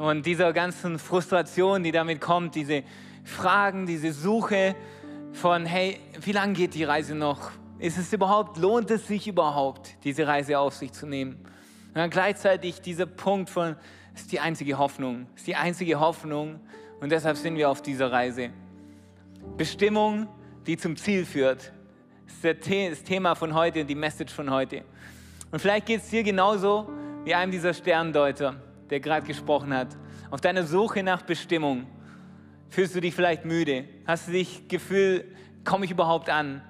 und dieser ganzen Frustration, die damit kommt, diese Fragen, diese Suche von, hey, wie lange geht die Reise noch? Ist es überhaupt, lohnt es sich überhaupt, diese Reise auf sich zu nehmen? Und dann gleichzeitig dieser Punkt von, ist die einzige Hoffnung, ist die einzige Hoffnung und deshalb sind wir auf dieser Reise. Bestimmung, die zum Ziel führt, ist das Thema von heute und die Message von heute. Und vielleicht geht es dir genauso wie einem dieser Sterndeuter, der gerade gesprochen hat. Auf deiner Suche nach Bestimmung fühlst du dich vielleicht müde, hast du dich Gefühl, komme ich überhaupt an?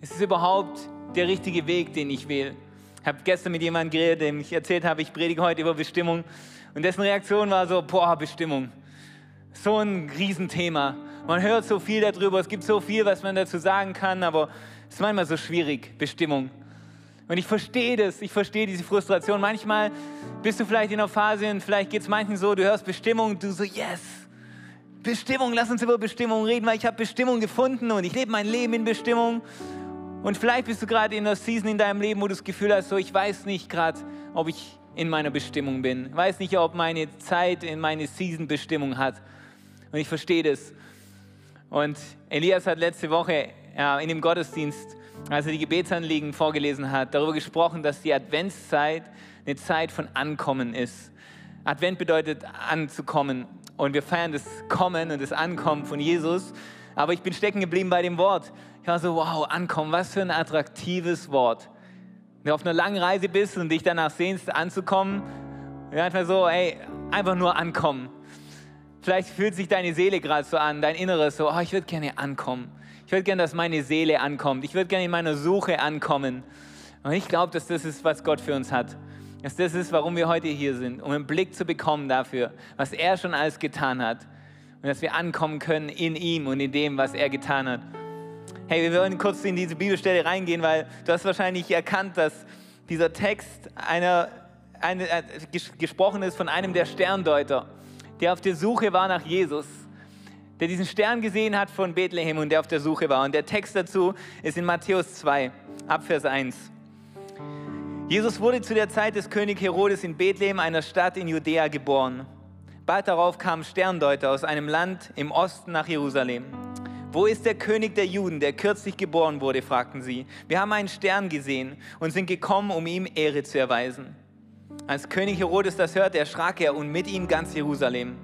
Ist es überhaupt der richtige Weg, den ich wähle? Ich habe gestern mit jemandem geredet, dem ich erzählt habe, ich predige heute über Bestimmung. Und dessen Reaktion war so, boah, Bestimmung. So ein Riesenthema. Man hört so viel darüber, es gibt so viel, was man dazu sagen kann, aber es ist manchmal so schwierig, Bestimmung. Und ich verstehe das, ich verstehe diese Frustration. Manchmal bist du vielleicht in einer Phase und vielleicht geht es manchen so, du hörst Bestimmung du so, yes, Bestimmung, lass uns über Bestimmung reden, weil ich habe Bestimmung gefunden und ich lebe mein Leben in Bestimmung. Und vielleicht bist du gerade in einer Season in deinem Leben, wo du das Gefühl hast, so ich weiß nicht gerade, ob ich in meiner Bestimmung bin. Ich weiß nicht, ob meine Zeit in meine Season Bestimmung hat. Und ich verstehe das. Und Elias hat letzte Woche ja, in dem Gottesdienst, als er die Gebetsanliegen vorgelesen hat, darüber gesprochen, dass die Adventszeit eine Zeit von Ankommen ist. Advent bedeutet anzukommen. Und wir feiern das Kommen und das Ankommen von Jesus. Aber ich bin stecken geblieben bei dem Wort. Ich war so, wow, ankommen, was für ein attraktives Wort. Wenn du auf einer langen Reise bist und dich danach sehnst, anzukommen, einfach so, ey, einfach nur ankommen. Vielleicht fühlt sich deine Seele gerade so an, dein Inneres so, oh, ich würde gerne ankommen. Ich würde gerne, dass meine Seele ankommt. Ich würde gerne in meiner Suche ankommen. Und ich glaube, dass das ist, was Gott für uns hat. Dass das ist, warum wir heute hier sind, um einen Blick zu bekommen dafür, was er schon alles getan hat. Und dass wir ankommen können in ihm und in dem, was er getan hat. Hey, wir wollen kurz in diese Bibelstelle reingehen, weil du hast wahrscheinlich erkannt, dass dieser Text einer, eine, äh, gesprochen ist von einem der Sterndeuter, der auf der Suche war nach Jesus, der diesen Stern gesehen hat von Bethlehem und der auf der Suche war. Und der Text dazu ist in Matthäus 2, Abvers 1. Jesus wurde zu der Zeit des König Herodes in Bethlehem, einer Stadt in Judäa, geboren. Bald darauf kamen Sterndeuter aus einem Land im Osten nach Jerusalem. Wo ist der König der Juden, der kürzlich geboren wurde? fragten sie. Wir haben einen Stern gesehen und sind gekommen, um ihm Ehre zu erweisen. Als König Herodes das hörte, erschrak er und mit ihm ganz Jerusalem.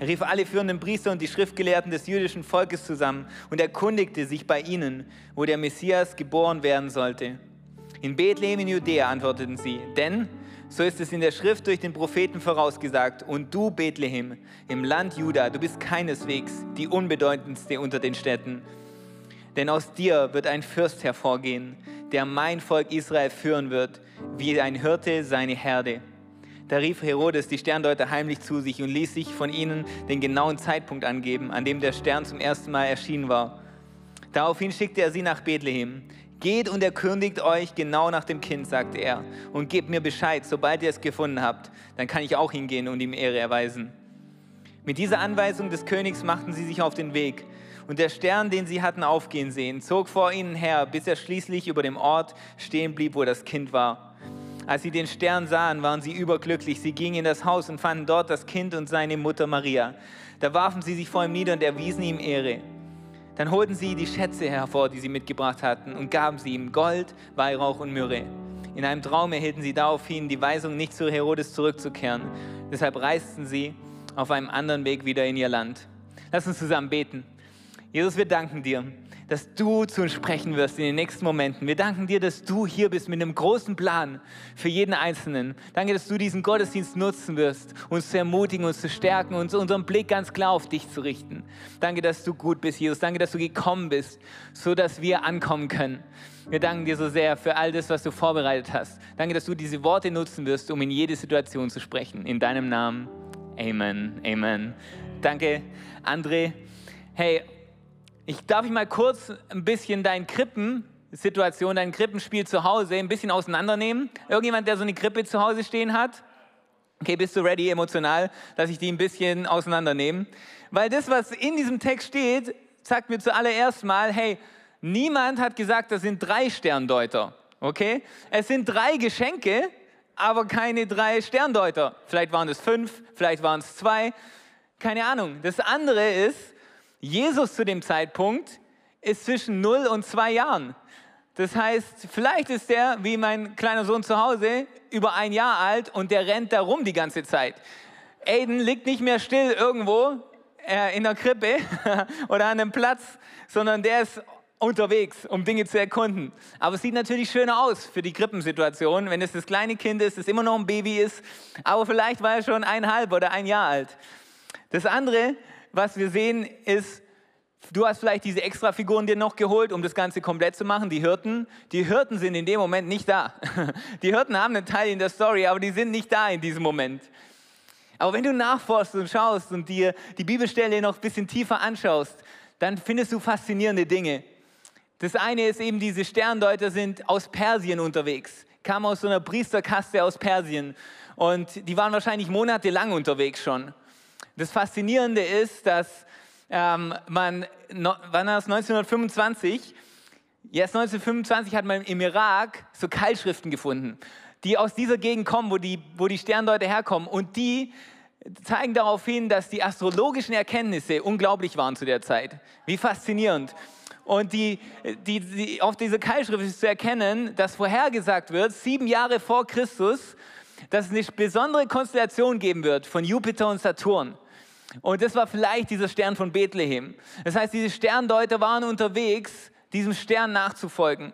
Er rief alle führenden Priester und die Schriftgelehrten des jüdischen Volkes zusammen und erkundigte sich bei ihnen, wo der Messias geboren werden sollte. In Bethlehem in Judäa antworteten sie, denn so ist es in der Schrift durch den Propheten vorausgesagt. Und du, Bethlehem, im Land Juda, du bist keineswegs die unbedeutendste unter den Städten. Denn aus dir wird ein Fürst hervorgehen, der mein Volk Israel führen wird, wie ein Hirte seine Herde. Da rief Herodes die Sterndeuter heimlich zu sich und ließ sich von ihnen den genauen Zeitpunkt angeben, an dem der Stern zum ersten Mal erschienen war. Daraufhin schickte er sie nach Bethlehem. Geht und erkundigt euch genau nach dem Kind, sagte er, und gebt mir Bescheid, sobald ihr es gefunden habt. Dann kann ich auch hingehen und ihm Ehre erweisen. Mit dieser Anweisung des Königs machten sie sich auf den Weg. Und der Stern, den sie hatten aufgehen sehen, zog vor ihnen her, bis er schließlich über dem Ort stehen blieb, wo das Kind war. Als sie den Stern sahen, waren sie überglücklich. Sie gingen in das Haus und fanden dort das Kind und seine Mutter Maria. Da warfen sie sich vor ihm nieder und erwiesen ihm Ehre. Dann holten sie die Schätze hervor, die sie mitgebracht hatten, und gaben sie ihm Gold, Weihrauch und Myrrhe. In einem Traum erhielten sie daraufhin die Weisung, nicht zu Herodes zurückzukehren. Deshalb reisten sie auf einem anderen Weg wieder in ihr Land. Lass uns zusammen beten. Jesus, wir danken dir, dass du zu uns sprechen wirst in den nächsten Momenten. Wir danken dir, dass du hier bist mit einem großen Plan für jeden Einzelnen. Danke, dass du diesen Gottesdienst nutzen wirst, uns zu ermutigen, uns zu stärken, uns unseren Blick ganz klar auf dich zu richten. Danke, dass du gut bist, Jesus. Danke, dass du gekommen bist, so dass wir ankommen können. Wir danken dir so sehr für all das, was du vorbereitet hast. Danke, dass du diese Worte nutzen wirst, um in jede Situation zu sprechen. In deinem Namen. Amen, Amen. Danke, André. Hey, ich darf ich mal kurz ein bisschen dein Krippensituation, dein Krippenspiel zu Hause ein bisschen auseinandernehmen. Irgendjemand, der so eine Krippe zu Hause stehen hat? Okay, bist du ready emotional, dass ich die ein bisschen auseinandernehme? Weil das, was in diesem Text steht, sagt mir zuallererst mal, hey, niemand hat gesagt, das sind drei Sterndeuter. Okay? Es sind drei Geschenke, aber keine drei Sterndeuter. Vielleicht waren es fünf, vielleicht waren es zwei, keine Ahnung. Das andere ist, Jesus zu dem Zeitpunkt ist zwischen 0 und 2 Jahren. Das heißt, vielleicht ist der, wie mein kleiner Sohn zu Hause, über ein Jahr alt und der rennt da rum die ganze Zeit. Aiden liegt nicht mehr still irgendwo äh, in der Krippe oder an einem Platz, sondern der ist unterwegs, um Dinge zu erkunden. Aber es sieht natürlich schöner aus für die Krippensituation, wenn es das kleine Kind ist, das immer noch ein Baby ist, aber vielleicht war er schon eineinhalb oder ein Jahr alt. Das andere, was wir sehen, ist, du hast vielleicht diese Extrafiguren dir noch geholt, um das Ganze komplett zu machen, die Hirten. Die Hirten sind in dem Moment nicht da. Die Hirten haben einen Teil in der Story, aber die sind nicht da in diesem Moment. Aber wenn du nachforschst und schaust und dir die Bibelstelle noch ein bisschen tiefer anschaust, dann findest du faszinierende Dinge. Das eine ist eben, diese Sterndeuter sind aus Persien unterwegs, kamen aus so einer Priesterkaste aus Persien und die waren wahrscheinlich monatelang unterwegs schon. Das Faszinierende ist, dass ähm, man, no, wann war das, 1925, jetzt 1925 hat man im Irak so Keilschriften gefunden, die aus dieser Gegend kommen, wo die, wo die Sterndeuter herkommen und die zeigen darauf hin, dass die astrologischen Erkenntnisse unglaublich waren zu der Zeit. Wie faszinierend. Und die, die, die, auf dieser Keilschrift ist zu erkennen, dass vorhergesagt wird, sieben Jahre vor Christus, dass es eine besondere Konstellation geben wird von Jupiter und Saturn. Und das war vielleicht dieser Stern von Bethlehem. Das heißt, diese Sterndeuter waren unterwegs, diesem Stern nachzufolgen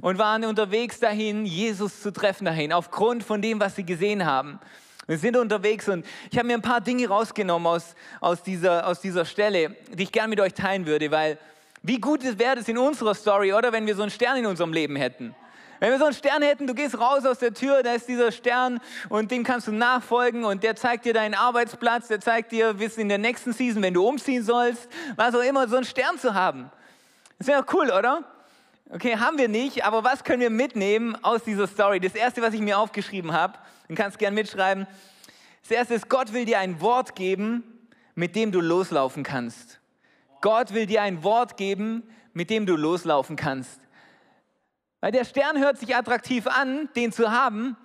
und waren unterwegs dahin, Jesus zu treffen dahin, aufgrund von dem, was sie gesehen haben. Wir sind unterwegs und ich habe mir ein paar Dinge rausgenommen aus, aus, dieser, aus dieser Stelle, die ich gerne mit euch teilen würde, weil wie gut wäre es in unserer Story, oder wenn wir so einen Stern in unserem Leben hätten. Wenn wir so einen Stern hätten, du gehst raus aus der Tür, da ist dieser Stern und dem kannst du nachfolgen und der zeigt dir deinen Arbeitsplatz, der zeigt dir, es in der nächsten Season, wenn du umziehen sollst, was auch immer, so einen Stern zu haben. Das wäre cool, oder? Okay, haben wir nicht, aber was können wir mitnehmen aus dieser Story? Das erste, was ich mir aufgeschrieben habe, du kannst gern mitschreiben. Das erste ist, Gott will dir ein Wort geben, mit dem du loslaufen kannst. Gott will dir ein Wort geben, mit dem du loslaufen kannst. Weil der Stern hört sich attraktiv an, den zu haben,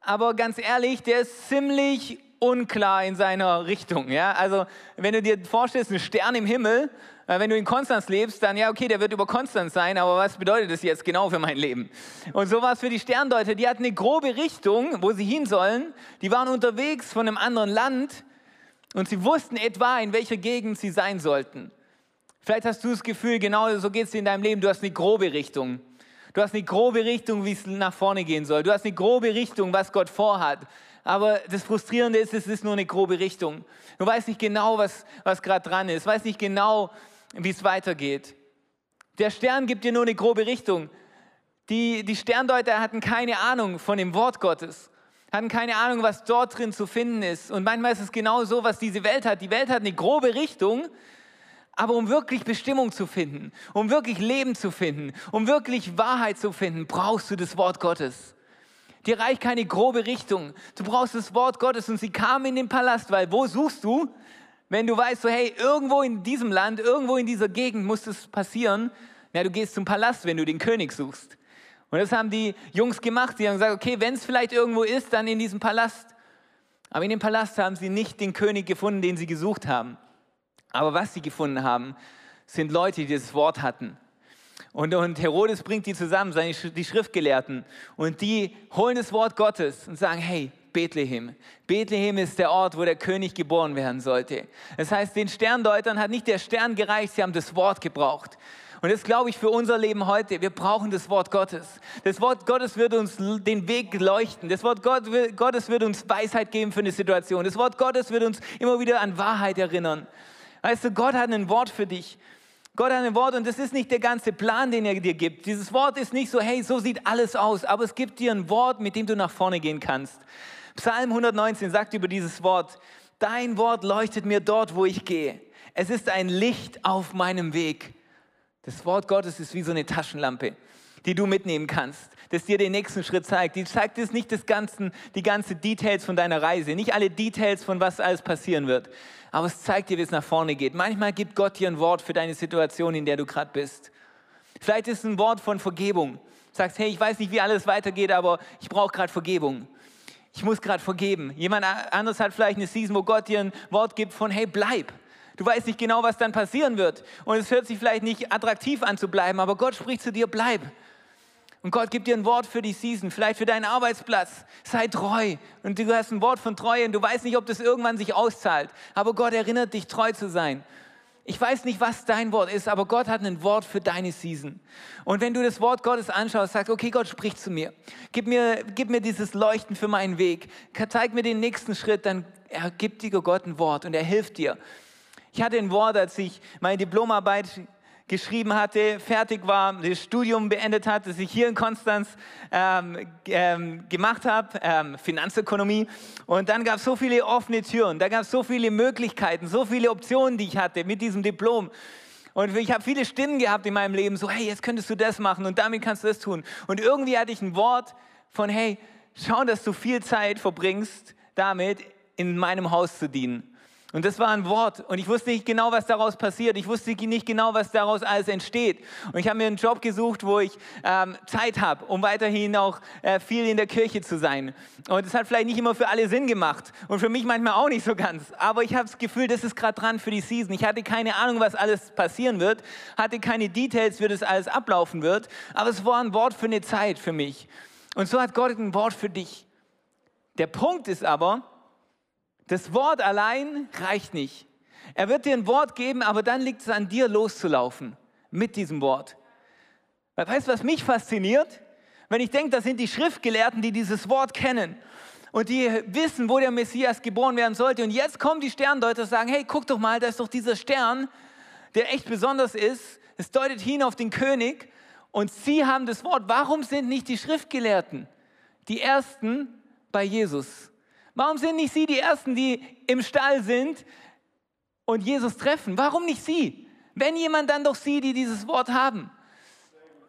aber ganz ehrlich, der ist ziemlich unklar in seiner Richtung. Ja? Also wenn du dir vorstellst, ein Stern im Himmel, äh, wenn du in Konstanz lebst, dann ja, okay, der wird über Konstanz sein, aber was bedeutet das jetzt genau für mein Leben? Und so war es für die Sterndeuter. Die hatten eine grobe Richtung, wo sie hin sollen. Die waren unterwegs von einem anderen Land und sie wussten etwa, in welcher Gegend sie sein sollten. Vielleicht hast du das Gefühl, genau so geht es dir in deinem Leben, du hast eine grobe Richtung. Du hast eine grobe Richtung, wie es nach vorne gehen soll. Du hast eine grobe Richtung, was Gott vorhat. Aber das Frustrierende ist, es ist nur eine grobe Richtung. Du weißt nicht genau, was, was gerade dran ist. Du weißt nicht genau, wie es weitergeht. Der Stern gibt dir nur eine grobe Richtung. Die, die Sterndeuter hatten keine Ahnung von dem Wort Gottes, hatten keine Ahnung, was dort drin zu finden ist. Und manchmal ist es genau so, was diese Welt hat. Die Welt hat eine grobe Richtung, aber um wirklich Bestimmung zu finden, um wirklich Leben zu finden, um wirklich Wahrheit zu finden, brauchst du das Wort Gottes. Dir reicht keine grobe Richtung. Du brauchst das Wort Gottes und sie kam in den Palast, weil wo suchst du? Wenn du weißt, so hey, irgendwo in diesem Land, irgendwo in dieser Gegend muss es passieren, na, du gehst zum Palast, wenn du den König suchst. Und das haben die Jungs gemacht. Sie haben gesagt, okay, wenn es vielleicht irgendwo ist, dann in diesem Palast. Aber in dem Palast haben sie nicht den König gefunden, den sie gesucht haben. Aber was sie gefunden haben, sind Leute, die das Wort hatten. Und, und Herodes bringt die zusammen, seine, die Schriftgelehrten. Und die holen das Wort Gottes und sagen, hey, Bethlehem. Bethlehem ist der Ort, wo der König geboren werden sollte. Das heißt, den Sterndeutern hat nicht der Stern gereicht, sie haben das Wort gebraucht. Und das glaube ich für unser Leben heute. Wir brauchen das Wort Gottes. Das Wort Gottes wird uns den Weg leuchten. Das Wort Gottes wird uns Weisheit geben für eine Situation. Das Wort Gottes wird uns immer wieder an Wahrheit erinnern. Weißt du, Gott hat ein Wort für dich. Gott hat ein Wort und das ist nicht der ganze Plan, den er dir gibt. Dieses Wort ist nicht so, hey, so sieht alles aus, aber es gibt dir ein Wort, mit dem du nach vorne gehen kannst. Psalm 119 sagt über dieses Wort, Dein Wort leuchtet mir dort, wo ich gehe. Es ist ein Licht auf meinem Weg. Das Wort Gottes ist wie so eine Taschenlampe, die du mitnehmen kannst, das dir den nächsten Schritt zeigt. Die zeigt es nicht das Ganzen, die ganze Details von deiner Reise, nicht alle Details von was alles passieren wird, aber es zeigt dir, wie es nach vorne geht. Manchmal gibt Gott dir ein Wort für deine Situation, in der du gerade bist. Vielleicht ist es ein Wort von Vergebung. Sagst, hey, ich weiß nicht, wie alles weitergeht, aber ich brauche gerade Vergebung. Ich muss gerade vergeben. Jemand anderes hat vielleicht eine Season, wo Gott dir ein Wort gibt von, hey, bleib. Du weißt nicht genau, was dann passieren wird. Und es hört sich vielleicht nicht attraktiv an zu bleiben, aber Gott spricht zu dir, bleib. Und Gott gibt dir ein Wort für die Season, vielleicht für deinen Arbeitsplatz. Sei treu. Und du hast ein Wort von Treue und du weißt nicht, ob das irgendwann sich auszahlt. Aber Gott erinnert dich, treu zu sein. Ich weiß nicht, was dein Wort ist, aber Gott hat ein Wort für deine Season. Und wenn du das Wort Gottes anschaust, sagst, okay, Gott spricht zu mir. Gib mir, gib mir dieses Leuchten für meinen Weg. Zeig mir den nächsten Schritt, dann gibt dir Gott ein Wort und er hilft dir. Ich hatte ein Wort, als ich meine Diplomarbeit geschrieben hatte, fertig war, das Studium beendet hat, das ich hier in Konstanz ähm, ähm, gemacht habe, ähm, Finanzökonomie. Und dann gab es so viele offene Türen, da gab es so viele Möglichkeiten, so viele Optionen, die ich hatte mit diesem Diplom. Und ich habe viele Stimmen gehabt in meinem Leben, so hey, jetzt könntest du das machen und damit kannst du das tun. Und irgendwie hatte ich ein Wort von hey, schau, dass du viel Zeit verbringst, damit in meinem Haus zu dienen. Und das war ein Wort. Und ich wusste nicht genau, was daraus passiert. Ich wusste nicht genau, was daraus alles entsteht. Und ich habe mir einen Job gesucht, wo ich ähm, Zeit habe, um weiterhin auch äh, viel in der Kirche zu sein. Und es hat vielleicht nicht immer für alle Sinn gemacht. Und für mich manchmal auch nicht so ganz. Aber ich habe das Gefühl, das ist gerade dran für die Season. Ich hatte keine Ahnung, was alles passieren wird. Hatte keine Details, wie das alles ablaufen wird. Aber es war ein Wort für eine Zeit für mich. Und so hat Gott ein Wort für dich. Der Punkt ist aber, das Wort allein reicht nicht. Er wird dir ein Wort geben, aber dann liegt es an dir loszulaufen mit diesem Wort. Weißt du, was mich fasziniert? Wenn ich denke, das sind die Schriftgelehrten, die dieses Wort kennen und die wissen, wo der Messias geboren werden sollte. Und jetzt kommen die Sterndeuter und sagen, hey, guck doch mal, da ist doch dieser Stern, der echt besonders ist. Es deutet hin auf den König und sie haben das Wort. Warum sind nicht die Schriftgelehrten die Ersten bei Jesus? Warum sind nicht sie die Ersten, die im Stall sind und Jesus treffen? Warum nicht sie? Wenn jemand, dann doch sie, die dieses Wort haben.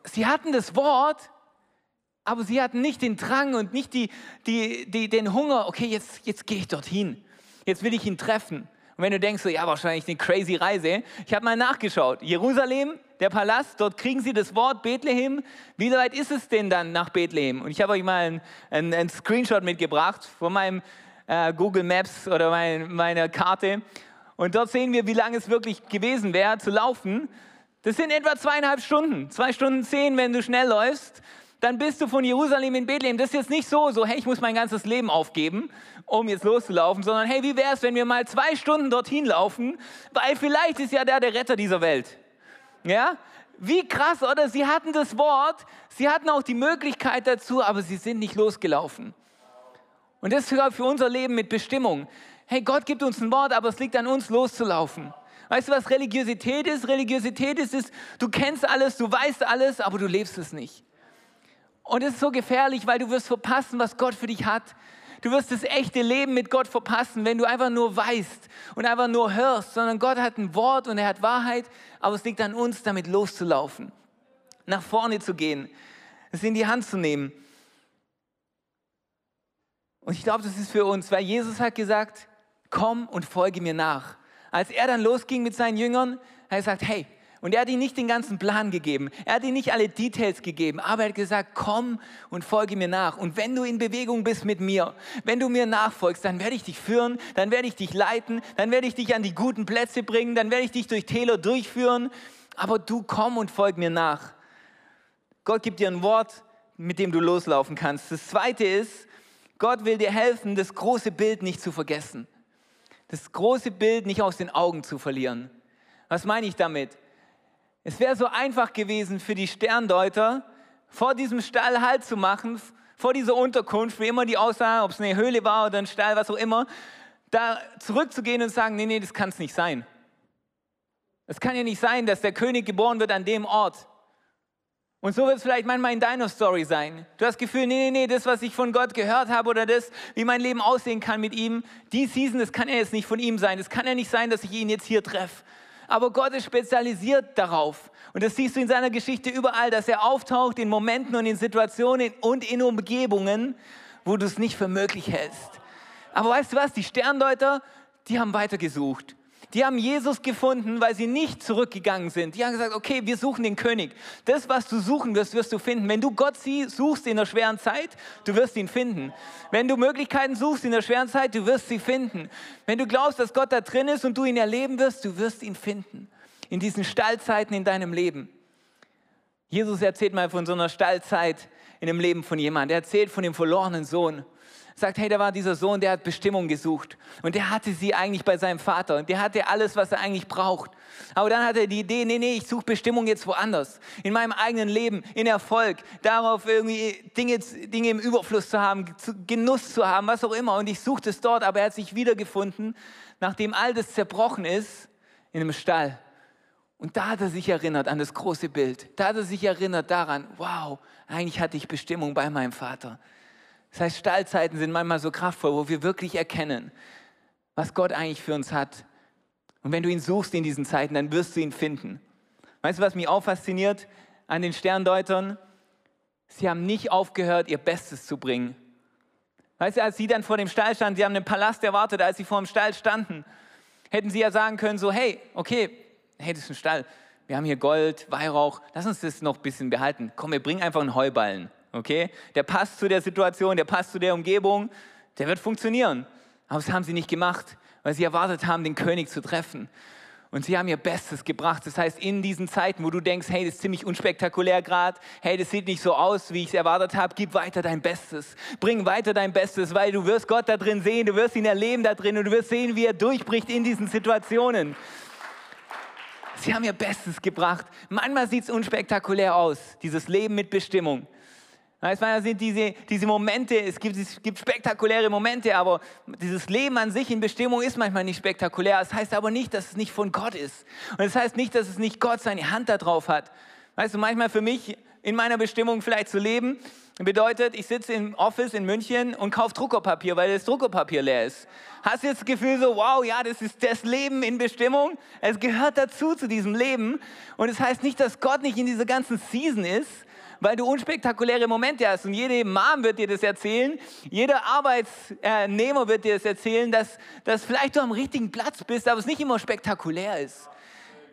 Sie hatten das Wort, aber sie hatten nicht den Drang und nicht die, die, die, den Hunger, okay, jetzt, jetzt gehe ich dorthin. Jetzt will ich ihn treffen. Und wenn du denkst, so, ja, wahrscheinlich eine crazy Reise, ich habe mal nachgeschaut. Jerusalem, der Palast, dort kriegen sie das Wort Bethlehem. Wie weit ist es denn dann nach Bethlehem? Und ich habe euch mal einen, einen, Screenshot mitgebracht von meinem äh, Google Maps oder mein, meiner Karte. Und dort sehen wir, wie lange es wirklich gewesen wäre zu laufen. Das sind etwa zweieinhalb Stunden, zwei Stunden zehn, wenn du schnell läufst. Dann bist du von Jerusalem in Bethlehem. Das ist jetzt nicht so, so, hey, ich muss mein ganzes Leben aufgeben, um jetzt loszulaufen, sondern hey, wie wäre es, wenn wir mal zwei Stunden dorthin laufen, weil vielleicht ist ja der der Retter dieser Welt. Ja? Wie krass, oder? Sie hatten das Wort, sie hatten auch die Möglichkeit dazu, aber sie sind nicht losgelaufen. Und das ist für unser Leben mit Bestimmung. Hey, Gott gibt uns ein Wort, aber es liegt an uns loszulaufen. Weißt du, was Religiosität ist? Religiosität ist, ist, du kennst alles, du weißt alles, aber du lebst es nicht. Und es ist so gefährlich, weil du wirst verpassen, was Gott für dich hat. Du wirst das echte Leben mit Gott verpassen, wenn du einfach nur weißt und einfach nur hörst, sondern Gott hat ein Wort und er hat Wahrheit, aber es liegt an uns, damit loszulaufen, nach vorne zu gehen, es in die Hand zu nehmen. Und ich glaube, das ist für uns, weil Jesus hat gesagt, komm und folge mir nach. Als er dann losging mit seinen Jüngern, hat er gesagt, hey, und er hat ihnen nicht den ganzen Plan gegeben, er hat ihnen nicht alle Details gegeben, aber er hat gesagt, komm und folge mir nach. Und wenn du in Bewegung bist mit mir, wenn du mir nachfolgst, dann werde ich dich führen, dann werde ich dich leiten, dann werde ich dich an die guten Plätze bringen, dann werde ich dich durch Täler durchführen, aber du komm und folg mir nach. Gott gibt dir ein Wort, mit dem du loslaufen kannst. Das zweite ist, Gott will dir helfen, das große Bild nicht zu vergessen. Das große Bild nicht aus den Augen zu verlieren. Was meine ich damit? Es wäre so einfach gewesen für die Sterndeuter, vor diesem Stall Halt zu machen, vor dieser Unterkunft, wie immer die aussah, ob es eine Höhle war oder ein Stall, was auch immer, da zurückzugehen und sagen, nee, nee, das kann es nicht sein. Es kann ja nicht sein, dass der König geboren wird an dem Ort. Und so wird es vielleicht manchmal in deiner Story sein. Du hast das Gefühl, nee, nee, nee, das, was ich von Gott gehört habe oder das, wie mein Leben aussehen kann mit ihm, die Season, das kann ja jetzt nicht von ihm sein. Das kann ja nicht sein, dass ich ihn jetzt hier treffe. Aber Gott ist spezialisiert darauf. Und das siehst du in seiner Geschichte überall, dass er auftaucht in Momenten und in Situationen und in Umgebungen, wo du es nicht für möglich hältst. Aber weißt du was? Die Sterndeuter, die haben weitergesucht. Die haben Jesus gefunden, weil sie nicht zurückgegangen sind. Die haben gesagt, okay, wir suchen den König. Das, was du suchen wirst, wirst du finden. Wenn du Gott suchst in der schweren Zeit, du wirst ihn finden. Wenn du Möglichkeiten suchst in der schweren Zeit, du wirst sie finden. Wenn du glaubst, dass Gott da drin ist und du ihn erleben wirst, du wirst ihn finden. In diesen Stallzeiten in deinem Leben. Jesus erzählt mal von so einer Stallzeit in dem Leben von jemandem. Er erzählt von dem verlorenen Sohn sagt, hey, da war dieser Sohn, der hat Bestimmung gesucht. Und der hatte sie eigentlich bei seinem Vater. Und der hatte alles, was er eigentlich braucht. Aber dann hat er die Idee, nee, nee, ich suche Bestimmung jetzt woanders. In meinem eigenen Leben, in Erfolg, darauf irgendwie Dinge, Dinge im Überfluss zu haben, Genuss zu haben, was auch immer. Und ich suchte es dort, aber er hat sich wiedergefunden, nachdem all das zerbrochen ist, in einem Stall. Und da hat er sich erinnert an das große Bild. Da hat er sich erinnert daran, wow, eigentlich hatte ich Bestimmung bei meinem Vater. Das heißt, Stallzeiten sind manchmal so kraftvoll, wo wir wirklich erkennen, was Gott eigentlich für uns hat. Und wenn du ihn suchst in diesen Zeiten, dann wirst du ihn finden. Weißt du, was mich auch fasziniert an den Sterndeutern? Sie haben nicht aufgehört, ihr Bestes zu bringen. Weißt du, als sie dann vor dem Stall standen, sie haben den Palast erwartet, als sie vor dem Stall standen, hätten sie ja sagen können, so, hey, okay, hey, das ist ein Stall, wir haben hier Gold, Weihrauch, lass uns das noch ein bisschen behalten. Komm, wir bringen einfach einen Heuballen okay? Der passt zu der Situation, der passt zu der Umgebung, der wird funktionieren. Aber das haben sie nicht gemacht, weil sie erwartet haben, den König zu treffen. Und sie haben ihr Bestes gebracht. Das heißt, in diesen Zeiten, wo du denkst, hey, das ist ziemlich unspektakulär gerade, hey, das sieht nicht so aus, wie ich es erwartet habe, gib weiter dein Bestes. Bring weiter dein Bestes, weil du wirst Gott da drin sehen, du wirst ihn erleben da drin und du wirst sehen, wie er durchbricht in diesen Situationen. Sie haben ihr Bestes gebracht. Manchmal sieht es unspektakulär aus, dieses Leben mit Bestimmung. Es sind diese, diese Momente, es gibt, es gibt spektakuläre Momente, aber dieses Leben an sich in Bestimmung ist manchmal nicht spektakulär. Das heißt aber nicht, dass es nicht von Gott ist. Und das heißt nicht, dass es nicht Gott seine Hand da drauf hat. Weißt du, manchmal für mich in meiner Bestimmung vielleicht zu leben, bedeutet, ich sitze im Office in München und kaufe Druckerpapier, weil das Druckerpapier leer ist. Hast du jetzt das Gefühl so, wow, ja, das ist das Leben in Bestimmung? Es gehört dazu, zu diesem Leben. Und es das heißt nicht, dass Gott nicht in dieser ganzen Season ist, weil du unspektakuläre Momente hast. Und jede Mom wird dir das erzählen, jeder Arbeitsnehmer wird dir das erzählen, dass, dass vielleicht du am richtigen Platz bist, aber es nicht immer spektakulär ist.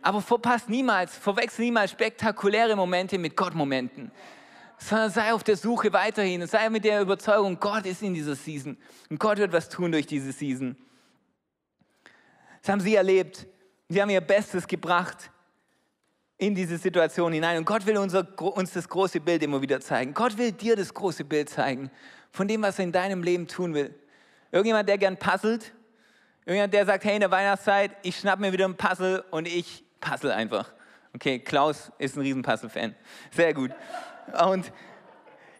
Aber verpasst niemals, verwechsel niemals spektakuläre Momente mit Gott-Momenten. Sondern sei auf der Suche weiterhin und sei mit der Überzeugung, Gott ist in dieser Season und Gott wird was tun durch diese Season. Das haben sie erlebt. Sie haben ihr Bestes gebracht in diese Situation hinein. Und Gott will unser, uns das große Bild immer wieder zeigen. Gott will dir das große Bild zeigen von dem, was er in deinem Leben tun will. Irgendjemand, der gern puzzelt, irgendjemand, der sagt, hey, in der Weihnachtszeit, ich schnapp mir wieder ein Puzzle und ich puzzle einfach. Okay, Klaus ist ein riesen Puzzle-Fan. Sehr gut. Und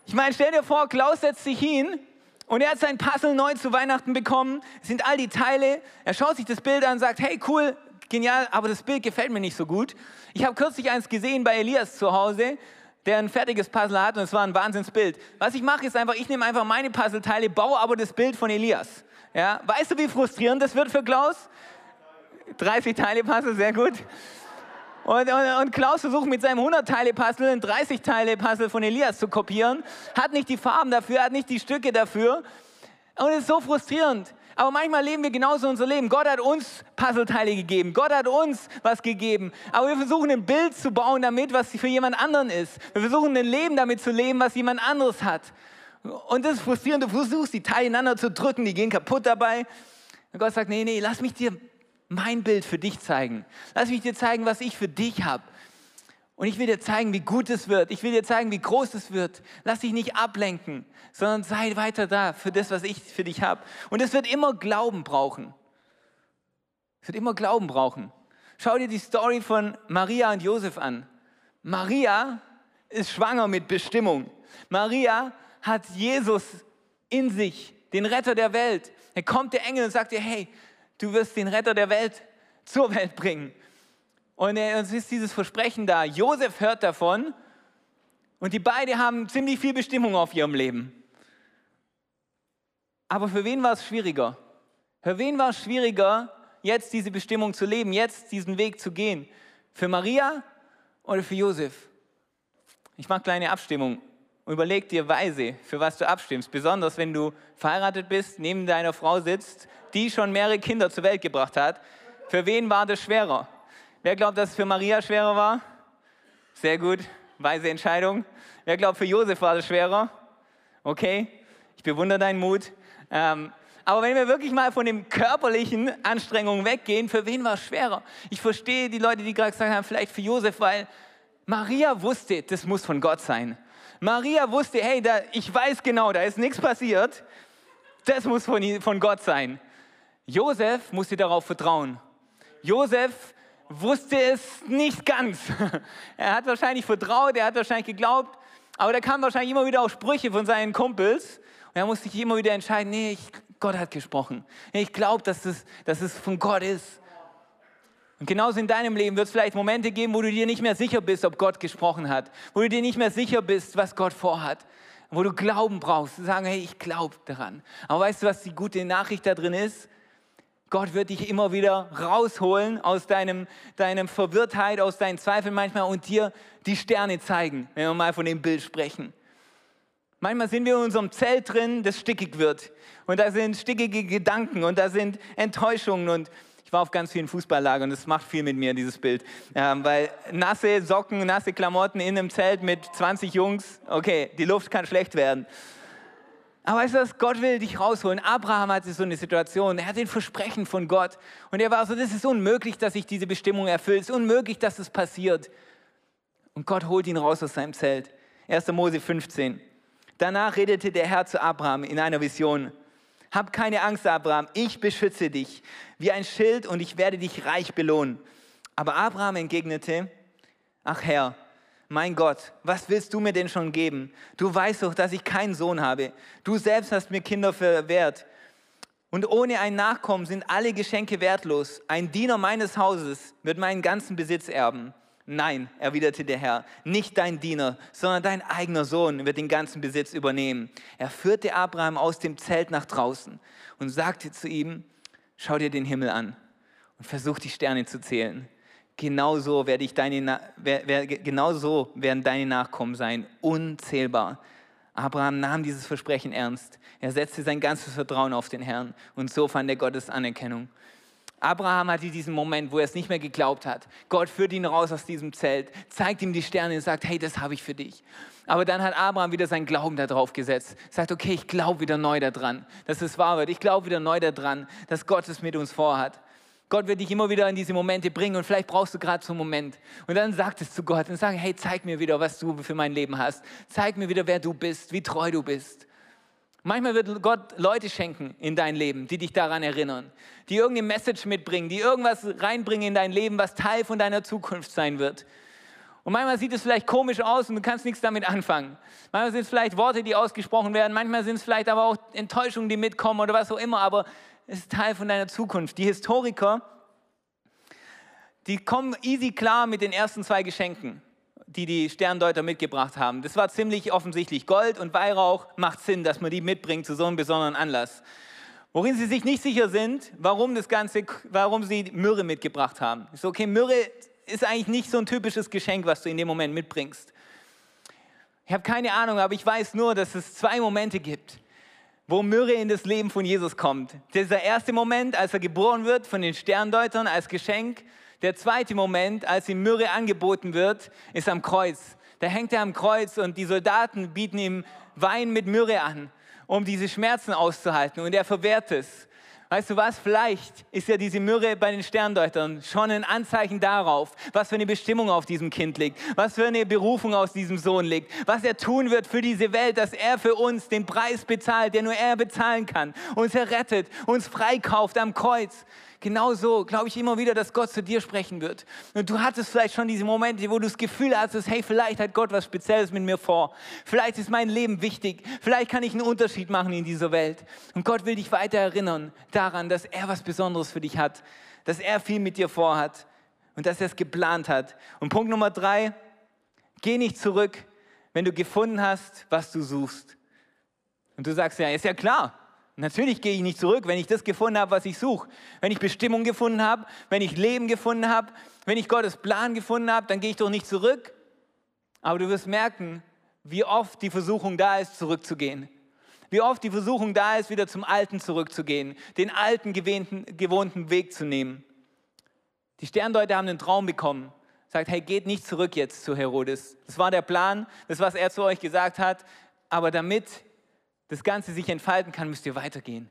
ich meine, stell dir vor, Klaus setzt sich hin und er hat sein Puzzle neu zu Weihnachten bekommen. Es sind all die Teile. Er schaut sich das Bild an und sagt, hey, cool, genial, aber das Bild gefällt mir nicht so gut. Ich habe kürzlich eins gesehen bei Elias zu Hause, der ein fertiges Puzzle hat und es war ein Wahnsinnsbild. Was ich mache, ist einfach, ich nehme einfach meine Puzzleteile, baue aber das Bild von Elias. Ja, weißt du, wie frustrierend das wird für Klaus? 30 Teile Puzzle, sehr gut. Und, und, und, Klaus versucht mit seinem 100-Teile-Puzzle ein 30-Teile-Puzzle von Elias zu kopieren, hat nicht die Farben dafür, hat nicht die Stücke dafür. Und es ist so frustrierend. Aber manchmal leben wir genauso unser Leben. Gott hat uns Puzzleteile gegeben. Gott hat uns was gegeben. Aber wir versuchen ein Bild zu bauen damit, was für jemand anderen ist. Wir versuchen ein Leben damit zu leben, was jemand anderes hat. Und das ist frustrierend. Du versuchst, die Teile ineinander zu drücken, die gehen kaputt dabei. Und Gott sagt, nee, nee, lass mich dir mein Bild für dich zeigen. Lass mich dir zeigen, was ich für dich habe. Und ich will dir zeigen, wie gut es wird. Ich will dir zeigen, wie groß es wird. Lass dich nicht ablenken, sondern sei weiter da für das, was ich für dich habe. Und es wird immer Glauben brauchen. Es wird immer Glauben brauchen. Schau dir die Story von Maria und Josef an. Maria ist schwanger mit Bestimmung. Maria hat Jesus in sich, den Retter der Welt. Er kommt der Engel und sagt ihr, hey, du wirst den Retter der Welt zur Welt bringen. Und es ist dieses Versprechen da. Josef hört davon Und die beiden haben ziemlich viel Bestimmung auf ihrem Leben. Aber für wen war es schwieriger? Für wen war es schwieriger, jetzt diese Bestimmung zu leben, jetzt diesen Weg zu gehen? Für Maria oder für Josef? Ich mache kleine Abstimmung. Überleg dir weise, für was du abstimmst. Besonders wenn du verheiratet bist, neben deiner Frau sitzt, die schon mehrere Kinder zur Welt gebracht hat. Für wen war das schwerer? Wer glaubt, dass es für Maria schwerer war? Sehr gut, weise Entscheidung. Wer glaubt, für Josef war das schwerer? Okay, ich bewundere deinen Mut. Ähm, aber wenn wir wirklich mal von den körperlichen Anstrengungen weggehen, für wen war es schwerer? Ich verstehe die Leute, die gerade gesagt haben, vielleicht für Josef, weil Maria wusste, das muss von Gott sein. Maria wusste, hey, da, ich weiß genau, da ist nichts passiert. Das muss von, von Gott sein. Josef musste darauf vertrauen. Josef wusste es nicht ganz. Er hat wahrscheinlich vertraut, er hat wahrscheinlich geglaubt, aber da kamen wahrscheinlich immer wieder auch Sprüche von seinen Kumpels. Und er musste sich immer wieder entscheiden, nee, ich, Gott hat gesprochen. Ich glaube, dass es, dass es von Gott ist. Und genauso in deinem Leben wird es vielleicht Momente geben, wo du dir nicht mehr sicher bist, ob Gott gesprochen hat, wo du dir nicht mehr sicher bist, was Gott vorhat, wo du Glauben brauchst, zu sagen, hey, ich glaube daran. Aber weißt du, was die gute Nachricht da drin ist? Gott wird dich immer wieder rausholen aus deinem, deinem Verwirrtheit, aus deinen Zweifeln manchmal und dir die Sterne zeigen, wenn wir mal von dem Bild sprechen. Manchmal sind wir in unserem Zelt drin, das stickig wird. Und da sind stickige Gedanken und da sind Enttäuschungen und ich war auf ganz vielen Fußballlagern und das macht viel mit mir, dieses Bild. Ähm, weil nasse Socken, nasse Klamotten in einem Zelt mit 20 Jungs, okay, die Luft kann schlecht werden. Aber weißt du was, Gott will dich rausholen. Abraham hatte so eine Situation, er hat den Versprechen von Gott und er war so, das ist unmöglich, dass sich diese Bestimmung erfüllt, es ist unmöglich, dass es passiert. Und Gott holt ihn raus aus seinem Zelt. 1. Mose 15. Danach redete der Herr zu Abraham in einer Vision. Hab keine Angst, Abraham, ich beschütze dich wie ein Schild und ich werde dich reich belohnen. Aber Abraham entgegnete, ach Herr, mein Gott, was willst du mir denn schon geben? Du weißt doch, dass ich keinen Sohn habe. Du selbst hast mir Kinder verwehrt. Und ohne ein Nachkommen sind alle Geschenke wertlos. Ein Diener meines Hauses wird meinen ganzen Besitz erben. Nein, erwiderte der Herr, nicht dein Diener, sondern dein eigener Sohn wird den ganzen Besitz übernehmen. Er führte Abraham aus dem Zelt nach draußen und sagte zu ihm, schau dir den Himmel an und versuch die Sterne zu zählen. Genauso, werde ich deine, genauso werden deine Nachkommen sein, unzählbar. Abraham nahm dieses Versprechen ernst. Er setzte sein ganzes Vertrauen auf den Herrn und so fand er Gottes Anerkennung. Abraham hatte diesen Moment, wo er es nicht mehr geglaubt hat. Gott führt ihn raus aus diesem Zelt, zeigt ihm die Sterne und sagt, hey, das habe ich für dich. Aber dann hat Abraham wieder seinen Glauben darauf gesetzt. Sagt, okay, ich glaube wieder neu daran, dass es wahr wird. Ich glaube wieder neu daran, dass Gott es mit uns vorhat. Gott wird dich immer wieder in diese Momente bringen und vielleicht brauchst du gerade so einen Moment. Und dann sagt es zu Gott und sag, hey, zeig mir wieder, was du für mein Leben hast. Zeig mir wieder, wer du bist, wie treu du bist. Manchmal wird Gott Leute schenken in dein Leben, die dich daran erinnern, die irgendeine Message mitbringen, die irgendwas reinbringen in dein Leben, was Teil von deiner Zukunft sein wird. Und manchmal sieht es vielleicht komisch aus und du kannst nichts damit anfangen. Manchmal sind es vielleicht Worte, die ausgesprochen werden, manchmal sind es vielleicht aber auch Enttäuschungen, die mitkommen oder was auch immer, aber ist Teil von deiner Zukunft. Die Historiker, die kommen easy klar mit den ersten zwei Geschenken die die Sterndeuter mitgebracht haben. Das war ziemlich offensichtlich. Gold und Weihrauch macht Sinn, dass man die mitbringt zu so einem besonderen Anlass. Worin sie sich nicht sicher sind, warum das Ganze, warum sie Myrrhe mitgebracht haben. Ich so, okay, Myrrhe ist eigentlich nicht so ein typisches Geschenk, was du in dem Moment mitbringst. Ich habe keine Ahnung, aber ich weiß nur, dass es zwei Momente gibt, wo Myrrhe in das Leben von Jesus kommt. Dieser erste Moment, als er geboren wird von den Sterndeutern als Geschenk der zweite Moment, als ihm Myrrhe angeboten wird, ist am Kreuz. Da hängt er am Kreuz und die Soldaten bieten ihm Wein mit Myrrhe an, um diese Schmerzen auszuhalten. Und er verwehrt es. Weißt du was? Vielleicht ist ja diese Myrrhe bei den Sterndeutern schon ein Anzeichen darauf, was für eine Bestimmung auf diesem Kind liegt, was für eine Berufung aus diesem Sohn liegt, was er tun wird für diese Welt, dass er für uns den Preis bezahlt, der nur er bezahlen kann, uns errettet, uns freikauft am Kreuz. Genauso glaube ich immer wieder, dass Gott zu dir sprechen wird. Und du hattest vielleicht schon diese Momente, wo du das Gefühl hattest, hey, vielleicht hat Gott was Spezielles mit mir vor. Vielleicht ist mein Leben wichtig. Vielleicht kann ich einen Unterschied machen in dieser Welt. Und Gott will dich weiter erinnern daran, dass er was Besonderes für dich hat. Dass er viel mit dir vorhat. Und dass er es geplant hat. Und Punkt Nummer drei, geh nicht zurück, wenn du gefunden hast, was du suchst. Und du sagst, ja, ist ja klar. Natürlich gehe ich nicht zurück, wenn ich das gefunden habe, was ich suche. Wenn ich Bestimmung gefunden habe, wenn ich Leben gefunden habe, wenn ich Gottes Plan gefunden habe, dann gehe ich doch nicht zurück. Aber du wirst merken, wie oft die Versuchung da ist, zurückzugehen. Wie oft die Versuchung da ist, wieder zum Alten zurückzugehen, den alten gewohnten, gewohnten Weg zu nehmen. Die Sterndeuter haben einen Traum bekommen. Sagt, hey, geht nicht zurück jetzt zu Herodes. Das war der Plan, das, was er zu euch gesagt hat. Aber damit das Ganze sich entfalten kann, müsst ihr weitergehen.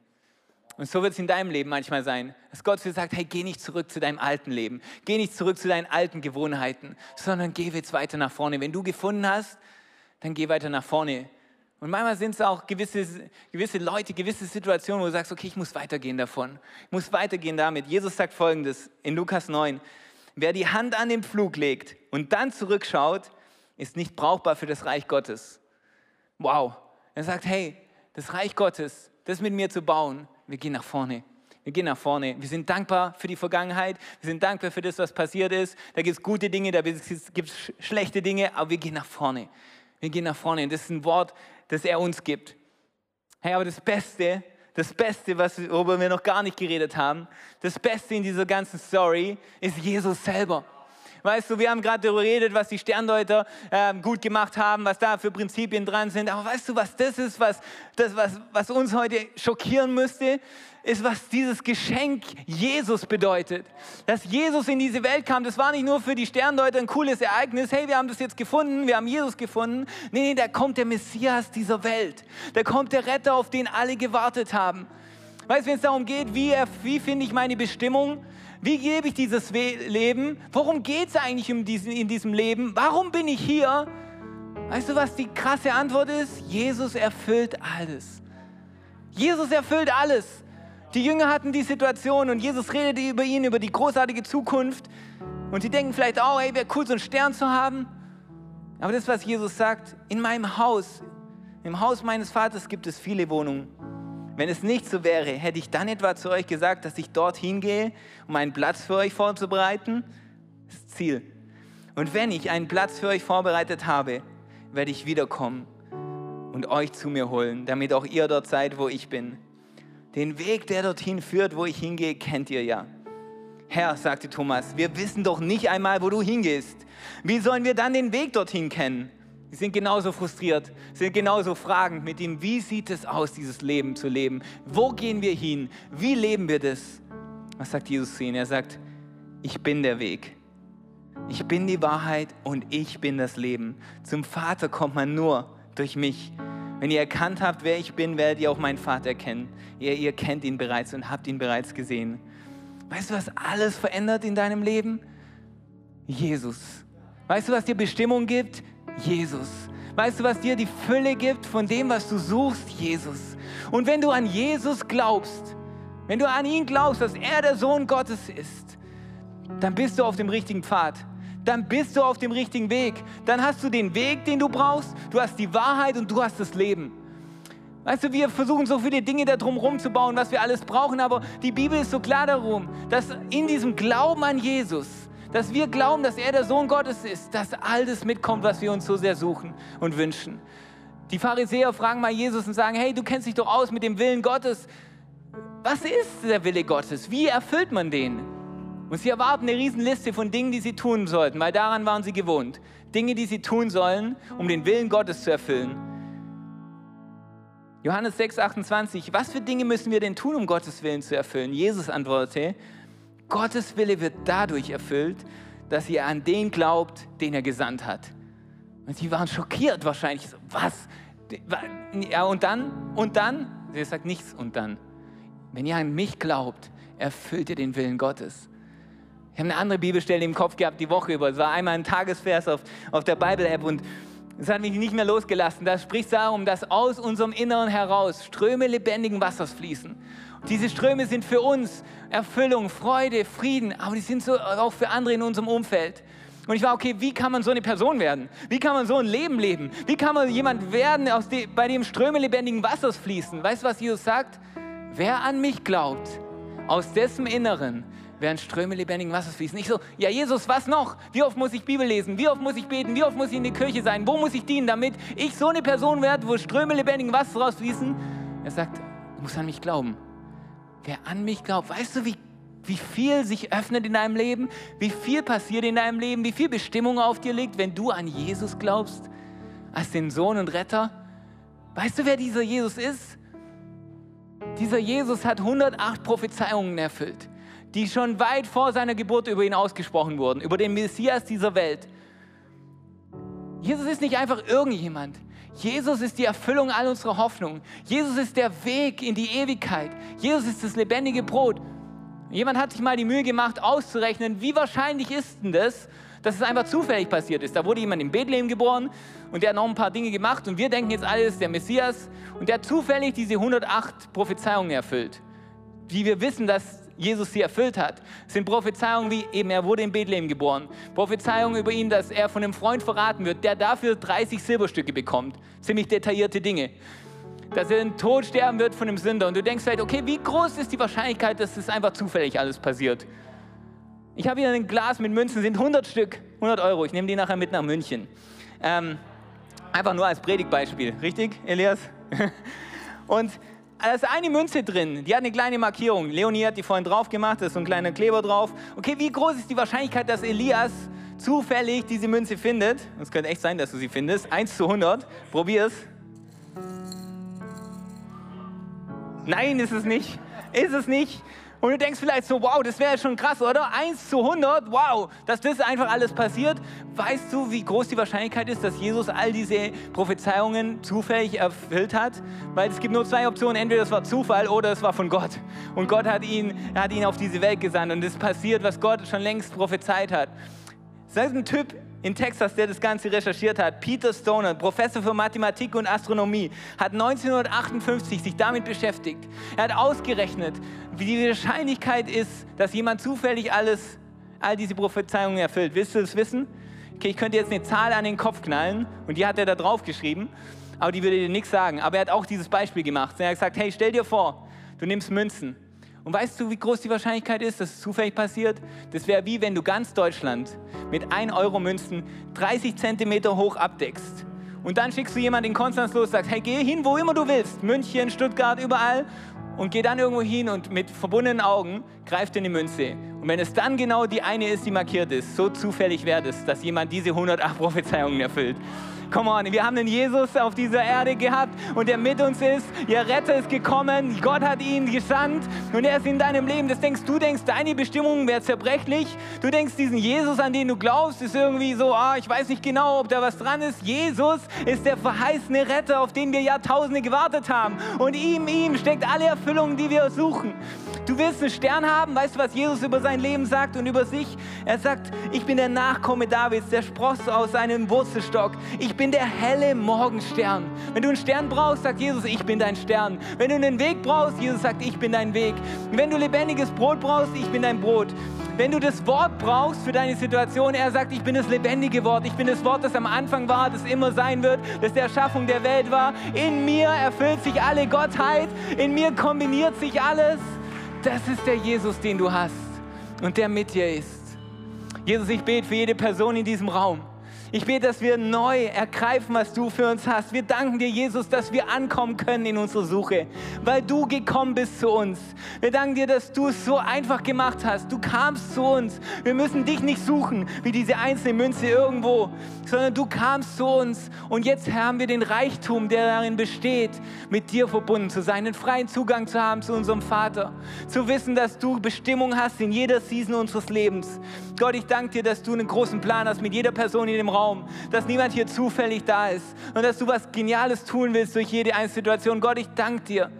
Und so wird es in deinem Leben manchmal sein, dass Gott dir sagt, hey, geh nicht zurück zu deinem alten Leben, geh nicht zurück zu deinen alten Gewohnheiten, sondern geh jetzt weiter nach vorne. Wenn du gefunden hast, dann geh weiter nach vorne. Und manchmal sind es auch gewisse, gewisse Leute, gewisse Situationen, wo du sagst, okay, ich muss weitergehen davon. Ich muss weitergehen damit. Jesus sagt folgendes in Lukas 9. Wer die Hand an den Pflug legt und dann zurückschaut, ist nicht brauchbar für das Reich Gottes. Wow. Er sagt, hey, das Reich Gottes, das mit mir zu bauen, wir gehen nach vorne. Wir gehen nach vorne. Wir sind dankbar für die Vergangenheit. Wir sind dankbar für das, was passiert ist. Da gibt es gute Dinge, da gibt es schlechte Dinge, aber wir gehen nach vorne. Wir gehen nach vorne. Das ist ein Wort, das er uns gibt. Hey, aber das Beste, das Beste, was, worüber wir noch gar nicht geredet haben, das Beste in dieser ganzen Story ist Jesus selber. Weißt du, wir haben gerade darüber geredet, was die Sterndeuter äh, gut gemacht haben, was da für Prinzipien dran sind. Aber weißt du, was das ist, was, das, was, was uns heute schockieren müsste? Ist, was dieses Geschenk Jesus bedeutet. Dass Jesus in diese Welt kam, das war nicht nur für die Sterndeuter ein cooles Ereignis. Hey, wir haben das jetzt gefunden, wir haben Jesus gefunden. Nee, nee, da kommt der Messias dieser Welt. Da kommt der Retter, auf den alle gewartet haben. Weißt du, wenn es darum geht, wie, wie finde ich meine Bestimmung? Wie lebe ich dieses Leben? Worum geht es eigentlich in diesem Leben? Warum bin ich hier? Weißt du, was die krasse Antwort ist? Jesus erfüllt alles. Jesus erfüllt alles. Die Jünger hatten die Situation und Jesus redete über ihn, über die großartige Zukunft. Und sie denken vielleicht auch, hey, wäre cool, so einen Stern zu haben. Aber das, was Jesus sagt, in meinem Haus, im Haus meines Vaters gibt es viele Wohnungen. Wenn es nicht so wäre, hätte ich dann etwa zu euch gesagt, dass ich dorthin gehe, um einen Platz für euch vorzubereiten? Das Ziel. Und wenn ich einen Platz für euch vorbereitet habe, werde ich wiederkommen und euch zu mir holen, damit auch ihr dort seid, wo ich bin. Den Weg, der dorthin führt, wo ich hingehe, kennt ihr ja. Herr, sagte Thomas, wir wissen doch nicht einmal, wo du hingehst. Wie sollen wir dann den Weg dorthin kennen? Sie sind genauso frustriert, sind genauso fragend mit ihm, wie sieht es aus, dieses Leben zu leben? Wo gehen wir hin? Wie leben wir das? Was sagt Jesus zu ihnen? Er sagt, ich bin der Weg. Ich bin die Wahrheit und ich bin das Leben. Zum Vater kommt man nur durch mich. Wenn ihr erkannt habt, wer ich bin, werdet ihr auch meinen Vater kennen. Ihr, ihr kennt ihn bereits und habt ihn bereits gesehen. Weißt du, was alles verändert in deinem Leben? Jesus. Weißt du, was dir Bestimmung gibt? Jesus. Weißt du, was dir die Fülle gibt von dem, was du suchst? Jesus. Und wenn du an Jesus glaubst, wenn du an ihn glaubst, dass er der Sohn Gottes ist, dann bist du auf dem richtigen Pfad. Dann bist du auf dem richtigen Weg. Dann hast du den Weg, den du brauchst. Du hast die Wahrheit und du hast das Leben. Weißt du, wir versuchen so viele Dinge da drum zu bauen, was wir alles brauchen, aber die Bibel ist so klar darum, dass in diesem Glauben an Jesus, dass wir glauben, dass er der Sohn Gottes ist, dass all das mitkommt, was wir uns so sehr suchen und wünschen. Die Pharisäer fragen mal Jesus und sagen, hey, du kennst dich doch aus mit dem Willen Gottes. Was ist der Wille Gottes? Wie erfüllt man den? Und sie erwarten eine Riesenliste von Dingen, die sie tun sollten, weil daran waren sie gewohnt. Dinge, die sie tun sollen, um den Willen Gottes zu erfüllen. Johannes 6, 28, was für Dinge müssen wir denn tun, um Gottes Willen zu erfüllen? Jesus antwortete, Gottes Wille wird dadurch erfüllt, dass ihr an den glaubt, den er gesandt hat. Und sie waren schockiert wahrscheinlich. So, was? Ja, und dann? Und dann? Sie sagt nichts und dann. Wenn ihr an mich glaubt, erfüllt ihr den Willen Gottes. Ich habe eine andere Bibelstelle im Kopf gehabt die Woche über. Es war einmal ein Tagesvers auf, auf der Bible-App und es hat mich nicht mehr losgelassen. Da spricht darum, dass aus unserem Inneren heraus Ströme lebendigen Wassers fließen. Diese Ströme sind für uns Erfüllung, Freude, Frieden, aber die sind so auch für andere in unserem Umfeld. Und ich war, okay, wie kann man so eine Person werden? Wie kann man so ein Leben leben? Wie kann man jemand werden, dem, bei dem Ströme lebendigen Wassers fließen? Weißt du, was Jesus sagt? Wer an mich glaubt, aus dessen Inneren während Ströme lebendigen Wassers fließen. Ich so, ja Jesus, was noch? Wie oft muss ich Bibel lesen? Wie oft muss ich beten? Wie oft muss ich in die Kirche sein? Wo muss ich dienen, damit ich so eine Person werde, wo Ströme lebendigen Wassers rausfließen? Er sagt, du musst an mich glauben. Wer an mich glaubt, weißt du, wie, wie viel sich öffnet in deinem Leben? Wie viel passiert in deinem Leben? Wie viel Bestimmung auf dir liegt, wenn du an Jesus glaubst? Als den Sohn und Retter? Weißt du, wer dieser Jesus ist? Dieser Jesus hat 108 Prophezeiungen erfüllt, die schon weit vor seiner Geburt über ihn ausgesprochen wurden, über den Messias dieser Welt. Jesus ist nicht einfach irgendjemand. Jesus ist die Erfüllung all unserer Hoffnungen. Jesus ist der Weg in die Ewigkeit. Jesus ist das lebendige Brot. Jemand hat sich mal die Mühe gemacht, auszurechnen, wie wahrscheinlich ist denn das, dass es einfach zufällig passiert ist. Da wurde jemand in Bethlehem geboren und der hat noch ein paar Dinge gemacht und wir denken jetzt alles, der Messias und der hat zufällig diese 108 Prophezeiungen erfüllt, die wir wissen, dass Jesus sie erfüllt hat. Sind Prophezeiungen wie eben, er wurde in Bethlehem geboren. Prophezeiungen über ihn, dass er von einem Freund verraten wird, der dafür 30 Silberstücke bekommt. Ziemlich detaillierte Dinge. Dass er in Tod sterben wird von einem Sünder. Und du denkst vielleicht, okay, wie groß ist die Wahrscheinlichkeit, dass das einfach zufällig alles passiert? Ich habe hier ein Glas mit Münzen, sind 100 Stück, 100 Euro. Ich nehme die nachher mit nach München. Ähm, einfach nur als Predigtbeispiel, richtig, Elias? Und da ist eine Münze drin, die hat eine kleine Markierung. Leonie hat die vorhin drauf gemacht, da ist so ein kleiner Kleber drauf. Okay, wie groß ist die Wahrscheinlichkeit, dass Elias zufällig diese Münze findet? Es könnte echt sein, dass du sie findest. 1 zu 100. Probier's. Nein, ist es nicht. Ist es nicht. Und du denkst vielleicht so, wow, das wäre schon krass, oder? 1 zu 100, wow, dass das einfach alles passiert. Weißt du, wie groß die Wahrscheinlichkeit ist, dass Jesus all diese Prophezeiungen zufällig erfüllt hat? Weil es gibt nur zwei Optionen, entweder es war Zufall oder es war von Gott. Und Gott hat ihn, hat ihn auf diese Welt gesandt und es passiert, was Gott schon längst prophezeit hat. Das ist ein Typ in Texas, der das Ganze recherchiert hat, Peter Stoner, Professor für Mathematik und Astronomie, hat 1958 sich damit beschäftigt. Er hat ausgerechnet, wie die Wahrscheinlichkeit ist, dass jemand zufällig alles, all diese Prophezeiungen erfüllt. Willst du das wissen? Okay, ich könnte jetzt eine Zahl an den Kopf knallen und die hat er da drauf geschrieben, aber die würde dir nichts sagen. Aber er hat auch dieses Beispiel gemacht. Er hat gesagt, hey, stell dir vor, du nimmst Münzen und weißt du, wie groß die Wahrscheinlichkeit ist, dass es zufällig passiert? Das wäre wie wenn du ganz Deutschland mit 1 Euro Münzen 30 Zentimeter hoch abdeckst. Und dann schickst du jemanden in Konstanz los, sagst, hey, geh hin, wo immer du willst. München, Stuttgart, überall. Und geh dann irgendwo hin und mit verbundenen Augen greift in die Münze. Und wenn es dann genau die eine ist, die markiert ist, so zufällig wäre es, dass jemand diese 108 Prophezeiungen erfüllt. Come on, wir haben einen Jesus auf dieser Erde gehabt und der mit uns ist. Ihr Retter ist gekommen, Gott hat ihn gesandt und er ist in deinem Leben. Das denkst du, denkst, deine Bestimmung wäre zerbrechlich. Du denkst, diesen Jesus, an den du glaubst, ist irgendwie so, ah, ich weiß nicht genau, ob da was dran ist. Jesus ist der verheißene Retter, auf den wir Jahrtausende gewartet haben. Und ihm, ihm steckt alle Erfüllung, die wir suchen. Du willst einen Stern haben, weißt du, was Jesus über sein Leben sagt und über sich? Er sagt, ich bin der Nachkomme Davids, der Spross aus seinem Wurzelstock. Ich bin der helle Morgenstern. Wenn du einen Stern brauchst, sagt Jesus, ich bin dein Stern. Wenn du einen Weg brauchst, Jesus sagt, ich bin dein Weg. Wenn du lebendiges Brot brauchst, ich bin dein Brot. Wenn du das Wort brauchst für deine Situation, er sagt, ich bin das lebendige Wort. Ich bin das Wort, das am Anfang war, das immer sein wird, das der Erschaffung der Welt war. In mir erfüllt sich alle Gottheit. In mir kombiniert sich alles. Das ist der Jesus, den du hast und der mit dir ist. Jesus, ich bete für jede Person in diesem Raum. Ich bete, dass wir neu ergreifen, was du für uns hast. Wir danken dir, Jesus, dass wir ankommen können in unserer Suche, weil du gekommen bist zu uns. Wir danken dir, dass du es so einfach gemacht hast. Du kamst zu uns. Wir müssen dich nicht suchen, wie diese einzelne Münze irgendwo, sondern du kamst zu uns. Und jetzt haben wir den Reichtum, der darin besteht, mit dir verbunden zu sein, den freien Zugang zu haben zu unserem Vater. Zu wissen, dass du Bestimmung hast in jeder Season unseres Lebens. Gott, ich danke dir, dass du einen großen Plan hast mit jeder Person in dem Raum Raum, dass niemand hier zufällig da ist und dass du was Geniales tun willst durch jede einzelne Situation. Gott, ich danke dir,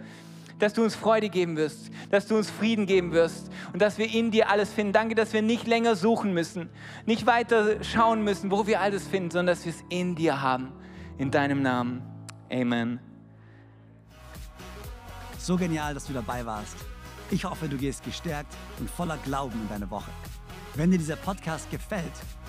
dass du uns Freude geben wirst, dass du uns Frieden geben wirst und dass wir in dir alles finden. Danke, dass wir nicht länger suchen müssen, nicht weiter schauen müssen, wo wir alles finden, sondern dass wir es in dir haben. In deinem Namen. Amen. So genial, dass du dabei warst. Ich hoffe, du gehst gestärkt und voller Glauben in deine Woche. Wenn dir dieser Podcast gefällt,